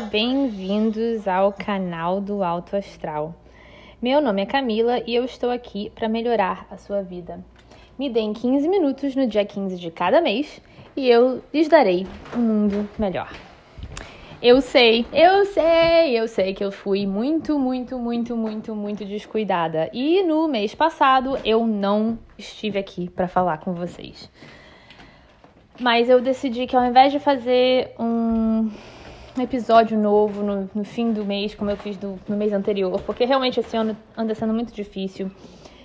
Bem-vindos ao canal do Alto Astral. Meu nome é Camila e eu estou aqui para melhorar a sua vida. Me deem 15 minutos no dia 15 de cada mês e eu lhes darei um mundo melhor. Eu sei, eu sei, eu sei que eu fui muito, muito, muito, muito, muito descuidada. E no mês passado eu não estive aqui para falar com vocês. Mas eu decidi que ao invés de fazer um episódio novo no, no fim do mês, como eu fiz do, no mês anterior, porque realmente esse ano anda sendo muito difícil.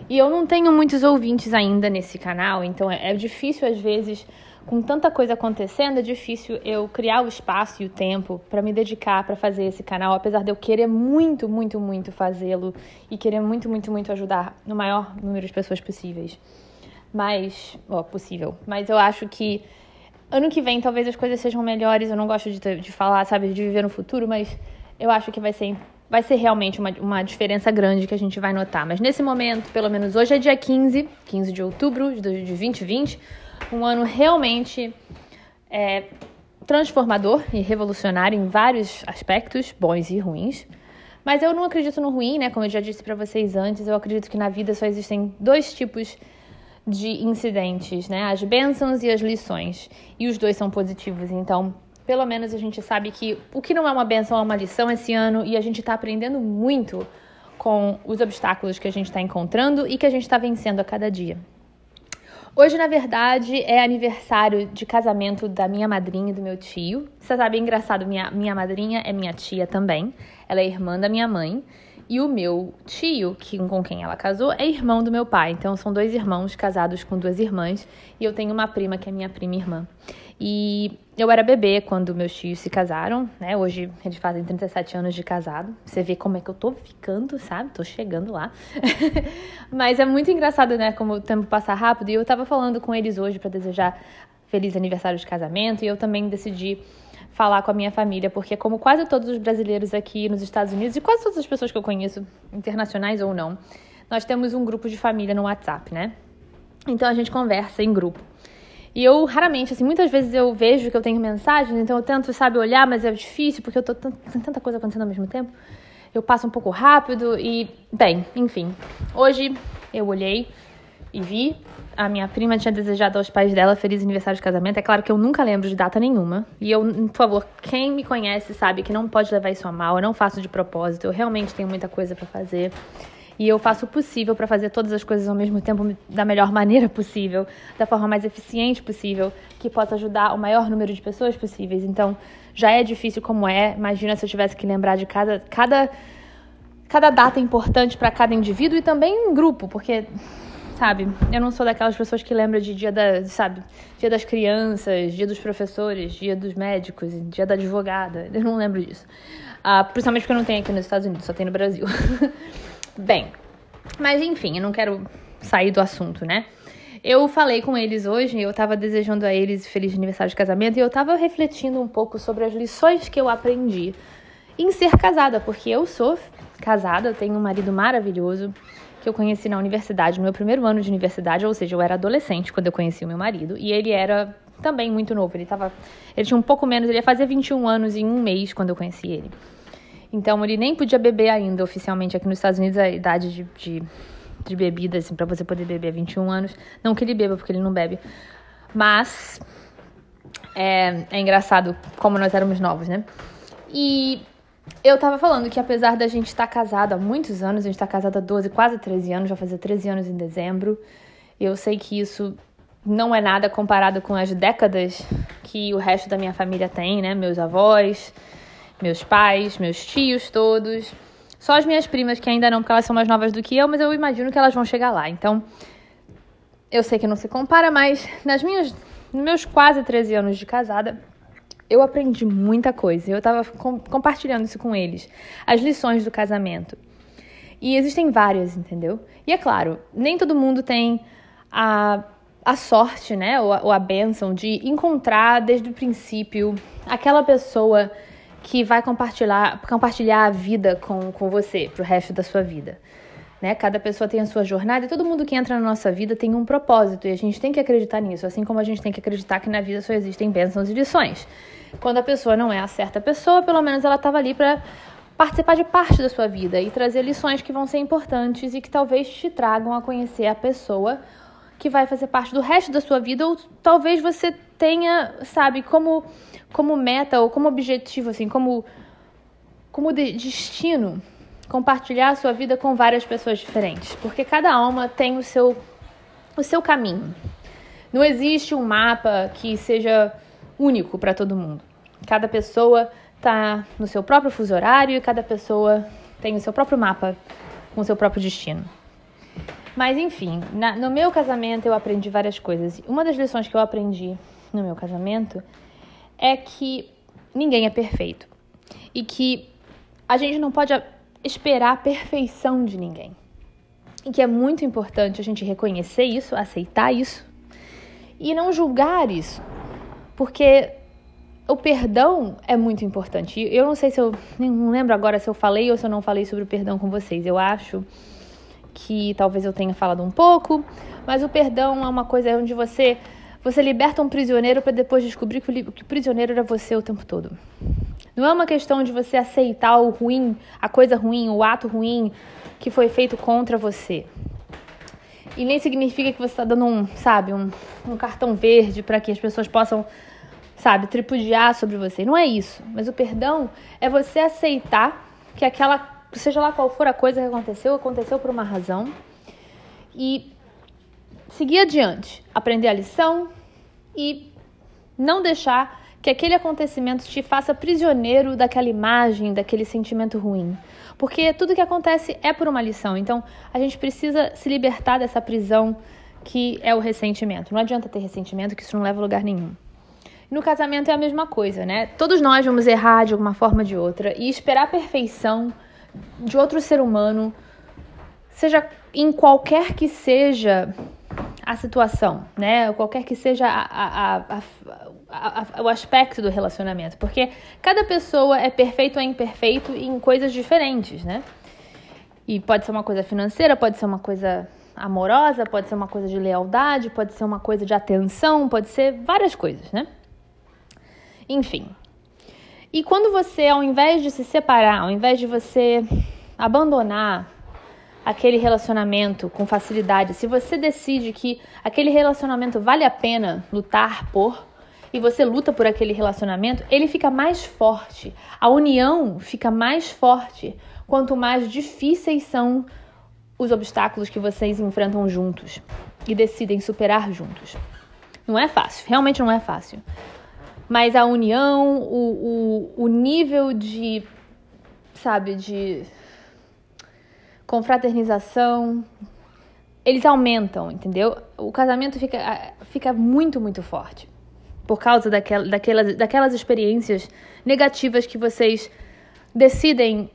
E eu não tenho muitos ouvintes ainda nesse canal, então é, é difícil às vezes, com tanta coisa acontecendo, é difícil eu criar o espaço e o tempo para me dedicar para fazer esse canal, apesar de eu querer muito, muito, muito fazê-lo e querer muito, muito, muito ajudar no maior número de pessoas possíveis. Mas, ó, possível. Mas eu acho que ano que vem talvez as coisas sejam melhores. Eu não gosto de, de falar, sabe, de viver no futuro, mas eu acho que vai ser, vai ser realmente uma, uma diferença grande que a gente vai notar. Mas nesse momento, pelo menos hoje é dia 15, 15 de outubro de 2020, um ano realmente é, transformador e revolucionário em vários aspectos, bons e ruins. Mas eu não acredito no ruim, né? Como eu já disse para vocês antes, eu acredito que na vida só existem dois tipos de de incidentes, né? As bênçãos e as lições. E os dois são positivos, então pelo menos a gente sabe que o que não é uma benção é uma lição esse ano e a gente está aprendendo muito com os obstáculos que a gente está encontrando e que a gente está vencendo a cada dia. Hoje, na verdade, é aniversário de casamento da minha madrinha e do meu tio. Você sabe, é engraçado, minha, minha madrinha é minha tia também. Ela é irmã da minha mãe. E o meu tio, que, com quem ela casou, é irmão do meu pai. Então são dois irmãos casados com duas irmãs. E eu tenho uma prima que é minha prima irmã. E eu era bebê quando meus tios se casaram, né? Hoje eles fazem 37 anos de casado. Você vê como é que eu tô ficando, sabe? Tô chegando lá. Mas é muito engraçado, né? Como o tempo passa rápido. E eu tava falando com eles hoje para desejar feliz aniversário de casamento. E eu também decidi falar com a minha família, porque como quase todos os brasileiros aqui nos Estados Unidos e quase todas as pessoas que eu conheço, internacionais ou não, nós temos um grupo de família no WhatsApp, né? Então a gente conversa em grupo. E eu raramente, assim, muitas vezes eu vejo que eu tenho mensagens, então eu tento, sabe, olhar, mas é difícil porque eu tô tem tanta coisa acontecendo ao mesmo tempo. Eu passo um pouco rápido e, bem, enfim. Hoje eu olhei e vi a minha prima tinha desejado aos pais dela feliz aniversário de casamento. É claro que eu nunca lembro de data nenhuma. E eu, por favor, quem me conhece sabe que não pode levar isso a mal. Eu não faço de propósito. Eu realmente tenho muita coisa para fazer. E eu faço o possível para fazer todas as coisas ao mesmo tempo da melhor maneira possível, da forma mais eficiente possível, que possa ajudar o maior número de pessoas possíveis. Então, já é difícil como é. Imagina se eu tivesse que lembrar de cada cada cada data importante para cada indivíduo e também em grupo, porque sabe? Eu não sou daquelas pessoas que lembram de dia da, sabe? Dia das crianças, dia dos professores, dia dos médicos, dia da advogada. Eu não lembro disso. Ah, principalmente porque eu não tenho aqui nos Estados Unidos, só tem no Brasil. Bem, mas enfim, eu não quero sair do assunto, né? Eu falei com eles hoje, eu tava desejando a eles feliz aniversário de casamento e eu tava refletindo um pouco sobre as lições que eu aprendi em ser casada, porque eu sou casada, eu tenho um marido maravilhoso, que eu conheci na universidade, no meu primeiro ano de universidade, ou seja, eu era adolescente quando eu conheci o meu marido, e ele era também muito novo, ele tava, ele tinha um pouco menos, ele ia fazer 21 anos em um mês quando eu conheci ele. Então ele nem podia beber ainda oficialmente aqui nos Estados Unidos a idade de, de, de bebida, assim, para você poder beber 21 anos. Não que ele beba, porque ele não bebe. Mas é, é engraçado como nós éramos novos, né? E eu tava falando que apesar da gente estar tá casada há muitos anos, a gente tá casada há 12, quase 13 anos, já fazer 13 anos em dezembro. Eu sei que isso não é nada comparado com as décadas que o resto da minha família tem, né? Meus avós, meus pais, meus tios todos. Só as minhas primas que ainda não, porque elas são mais novas do que eu, mas eu imagino que elas vão chegar lá. Então, eu sei que não se compara, mas nas minhas, nos meus quase 13 anos de casada, eu aprendi muita coisa. Eu estava com, compartilhando isso com eles. As lições do casamento. E existem várias, entendeu? E é claro, nem todo mundo tem a, a sorte, né? Ou a, ou a bênção de encontrar desde o princípio aquela pessoa que vai compartilhar, compartilhar a vida com, com você pro resto da sua vida. Né? Cada pessoa tem a sua jornada e todo mundo que entra na nossa vida tem um propósito e a gente tem que acreditar nisso, assim como a gente tem que acreditar que na vida só existem bênçãos e lições. Quando a pessoa não é a certa pessoa, pelo menos ela estava ali para participar de parte da sua vida e trazer lições que vão ser importantes e que talvez te tragam a conhecer a pessoa que vai fazer parte do resto da sua vida ou talvez você tenha, sabe, como como meta ou como objetivo assim, como como de destino compartilhar a sua vida com várias pessoas diferentes, porque cada alma tem o seu o seu caminho. Não existe um mapa que seja único para todo mundo. Cada pessoa está no seu próprio fuso horário e cada pessoa tem o seu próprio mapa com o seu próprio destino. Mas enfim, na, no meu casamento eu aprendi várias coisas. Uma das lições que eu aprendi no meu casamento é que ninguém é perfeito e que a gente não pode esperar a perfeição de ninguém. E que é muito importante a gente reconhecer isso, aceitar isso e não julgar isso. Porque o perdão é muito importante. Eu não sei se eu. Não lembro agora se eu falei ou se eu não falei sobre o perdão com vocês. Eu acho que talvez eu tenha falado um pouco, mas o perdão é uma coisa onde você. Você liberta um prisioneiro para depois descobrir que o, que o prisioneiro era você o tempo todo. Não é uma questão de você aceitar o ruim, a coisa ruim, o ato ruim que foi feito contra você. E nem significa que você está dando um, sabe, um, um cartão verde para que as pessoas possam, sabe, tripudiar sobre você. Não é isso. Mas o perdão é você aceitar que aquela, seja lá qual for a coisa que aconteceu, aconteceu por uma razão. E seguir adiante, aprender a lição e não deixar que aquele acontecimento te faça prisioneiro daquela imagem, daquele sentimento ruim. Porque tudo que acontece é por uma lição. Então, a gente precisa se libertar dessa prisão que é o ressentimento. Não adianta ter ressentimento, que isso não leva a lugar nenhum. No casamento é a mesma coisa, né? Todos nós vamos errar de alguma forma ou de outra e esperar a perfeição de outro ser humano, seja em qualquer que seja a situação, né? Qualquer que seja a, a, a, o aspecto do relacionamento, porque cada pessoa é perfeito ou imperfeito em coisas diferentes, né? E pode ser uma coisa financeira, pode ser uma coisa amorosa, pode ser uma coisa de lealdade, pode ser uma coisa de atenção, pode ser várias coisas, né? Enfim. E quando você, ao invés de se separar, ao invés de você abandonar aquele relacionamento com facilidade, se você decide que aquele relacionamento vale a pena lutar por e você luta por aquele relacionamento, ele fica mais forte. A união fica mais forte quanto mais difíceis são os obstáculos que vocês enfrentam juntos e decidem superar juntos. Não é fácil, realmente não é fácil. Mas a união, o, o, o nível de, sabe, de confraternização, eles aumentam, entendeu? O casamento fica, fica muito, muito forte. Por causa daquela, daquelas, daquelas experiências negativas que vocês decidem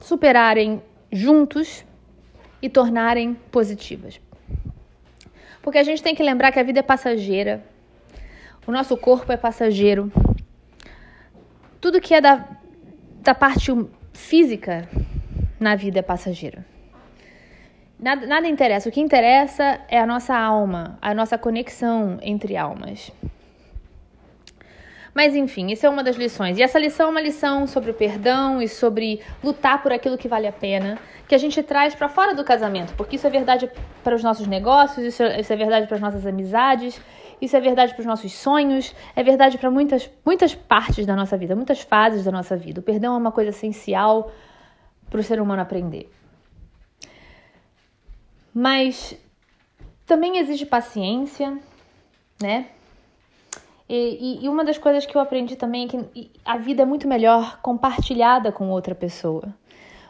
superarem juntos e tornarem positivas. Porque a gente tem que lembrar que a vida é passageira, o nosso corpo é passageiro, tudo que é da, da parte física na vida passageira. Nada, nada interessa. O que interessa é a nossa alma, a nossa conexão entre almas. Mas enfim, isso é uma das lições. E essa lição é uma lição sobre o perdão e sobre lutar por aquilo que vale a pena, que a gente traz para fora do casamento, porque isso é verdade para os nossos negócios, isso é, isso é verdade para as nossas amizades, isso é verdade para os nossos sonhos, é verdade para muitas, muitas partes da nossa vida, muitas fases da nossa vida. O perdão é uma coisa essencial para o ser humano aprender. Mas também exige paciência, né? E, e, uma das coisas que eu aprendi também é que a vida é muito melhor compartilhada com outra pessoa.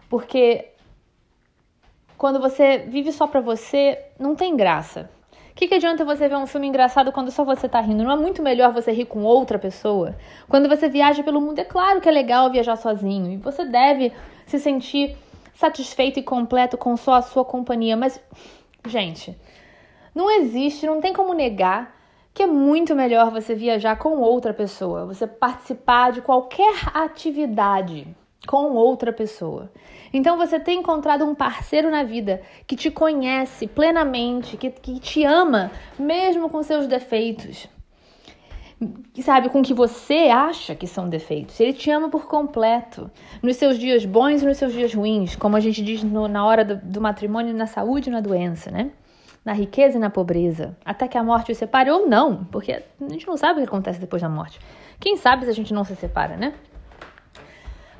Porque quando você vive só pra você, não tem graça. Que, que adianta você ver um filme engraçado quando só você tá rindo? Não é muito melhor você rir com outra pessoa? Quando você viaja pelo mundo, é claro que é legal viajar sozinho. E você deve se sentir satisfeito e completo com só a sua companhia. Mas, gente, não existe, não tem como negar que é muito melhor você viajar com outra pessoa, você participar de qualquer atividade com outra pessoa. Então você tem encontrado um parceiro na vida que te conhece plenamente, que, que te ama, mesmo com seus defeitos. sabe, com que você acha que são defeitos. Ele te ama por completo. Nos seus dias bons e nos seus dias ruins, como a gente diz no, na hora do, do matrimônio, na saúde e na doença, né? Na riqueza e na pobreza. Até que a morte os separe ou não, porque a gente não sabe o que acontece depois da morte. Quem sabe se a gente não se separa, né?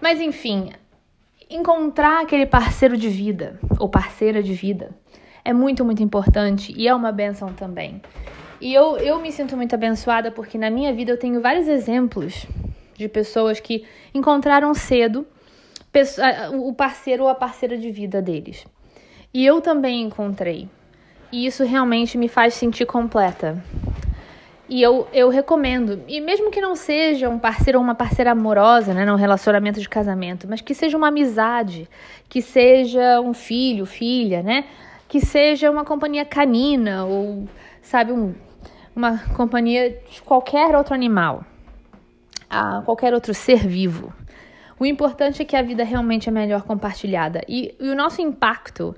Mas enfim, encontrar aquele parceiro de vida ou parceira de vida é muito, muito importante e é uma benção também. E eu, eu me sinto muito abençoada porque na minha vida eu tenho vários exemplos de pessoas que encontraram cedo o parceiro ou a parceira de vida deles. E eu também encontrei. E isso realmente me faz sentir completa. E eu, eu recomendo. E mesmo que não seja um parceiro ou uma parceira amorosa, né, num relacionamento de casamento, mas que seja uma amizade, que seja um filho, filha, né? Que seja uma companhia canina ou, sabe, um, uma companhia de qualquer outro animal, a qualquer outro ser vivo. O importante é que a vida realmente é melhor compartilhada. E, e o nosso impacto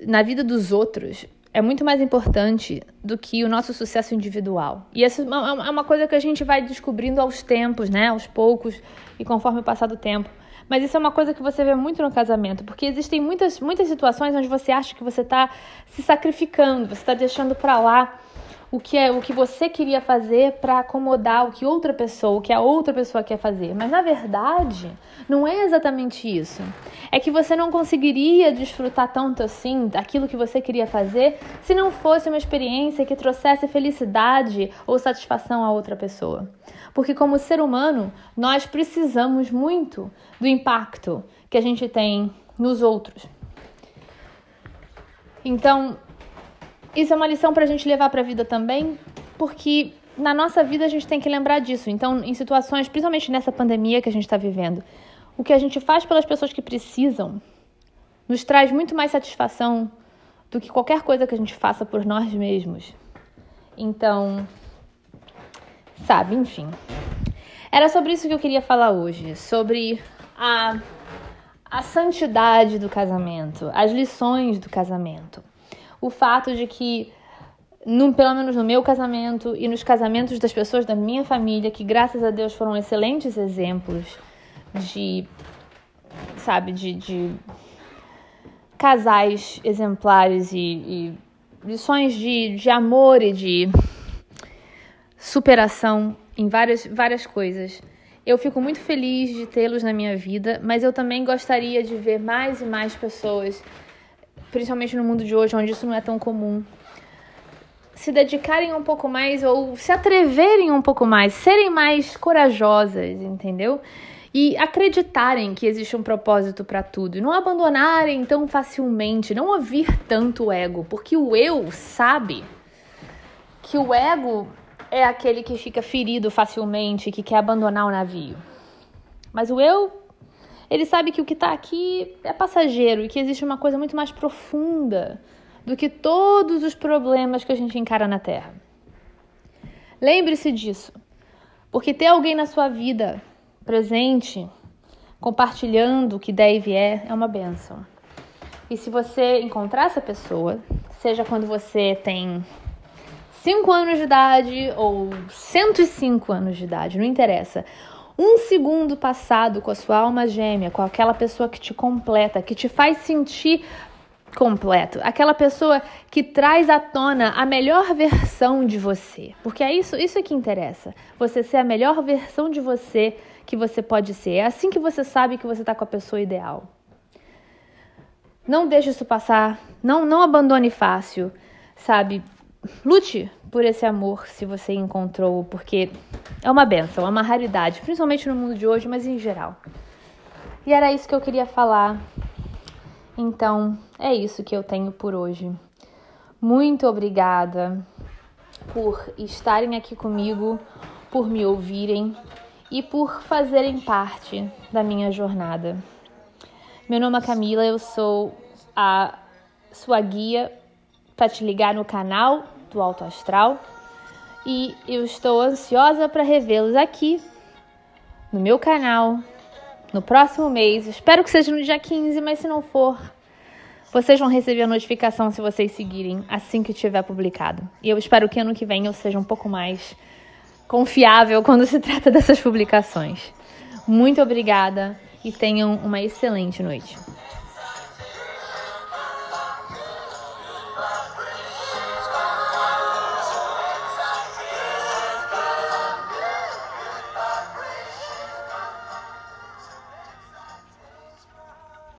na vida dos outros é muito mais importante do que o nosso sucesso individual. E essa é, é uma coisa que a gente vai descobrindo aos tempos, né? Aos poucos e conforme o passar do tempo. Mas isso é uma coisa que você vê muito no casamento, porque existem muitas, muitas situações onde você acha que você está se sacrificando, você está deixando para lá o que é o que você queria fazer para acomodar o que outra pessoa, o que a outra pessoa quer fazer. Mas na verdade, não é exatamente isso. É que você não conseguiria desfrutar tanto assim daquilo que você queria fazer se não fosse uma experiência que trouxesse felicidade ou satisfação a outra pessoa. Porque como ser humano, nós precisamos muito do impacto que a gente tem nos outros. Então, isso é uma lição para a gente levar para a vida também, porque na nossa vida a gente tem que lembrar disso. Então, em situações, principalmente nessa pandemia que a gente está vivendo, o que a gente faz pelas pessoas que precisam nos traz muito mais satisfação do que qualquer coisa que a gente faça por nós mesmos. Então, sabe, enfim. Era sobre isso que eu queria falar hoje, sobre a, a santidade do casamento, as lições do casamento o fato de que, no, pelo menos no meu casamento e nos casamentos das pessoas da minha família, que graças a Deus foram excelentes exemplos de, sabe, de, de casais exemplares e, e lições de, de amor e de superação em várias, várias coisas. Eu fico muito feliz de tê-los na minha vida, mas eu também gostaria de ver mais e mais pessoas principalmente no mundo de hoje, onde isso não é tão comum, se dedicarem um pouco mais ou se atreverem um pouco mais, serem mais corajosas, entendeu? E acreditarem que existe um propósito para tudo e não abandonarem tão facilmente, não ouvir tanto o ego, porque o eu sabe que o ego é aquele que fica ferido facilmente, que quer abandonar o navio. Mas o eu ele sabe que o que está aqui é passageiro e que existe uma coisa muito mais profunda do que todos os problemas que a gente encara na Terra. Lembre-se disso, porque ter alguém na sua vida presente, compartilhando o que der e vier, é uma benção. E se você encontrar essa pessoa, seja quando você tem 5 anos de idade ou 105 anos de idade, não interessa um segundo passado com a sua alma gêmea, com aquela pessoa que te completa, que te faz sentir completo, aquela pessoa que traz à tona a melhor versão de você, porque é isso, isso é que interessa. Você ser a melhor versão de você que você pode ser. É assim que você sabe que você está com a pessoa ideal. Não deixe isso passar, não, não abandone fácil, sabe? Lute por esse amor se você encontrou, porque é uma benção, é uma raridade, principalmente no mundo de hoje, mas em geral. E era isso que eu queria falar. Então, é isso que eu tenho por hoje. Muito obrigada por estarem aqui comigo, por me ouvirem e por fazerem parte da minha jornada. Meu nome é Camila, eu sou a sua guia para te ligar no canal do Alto Astral e eu estou ansiosa para revê-los aqui no meu canal no próximo mês. Espero que seja no dia 15, mas se não for, vocês vão receber a notificação se vocês seguirem assim que tiver publicado. E eu espero que ano que vem eu seja um pouco mais confiável quando se trata dessas publicações. Muito obrigada e tenham uma excelente noite.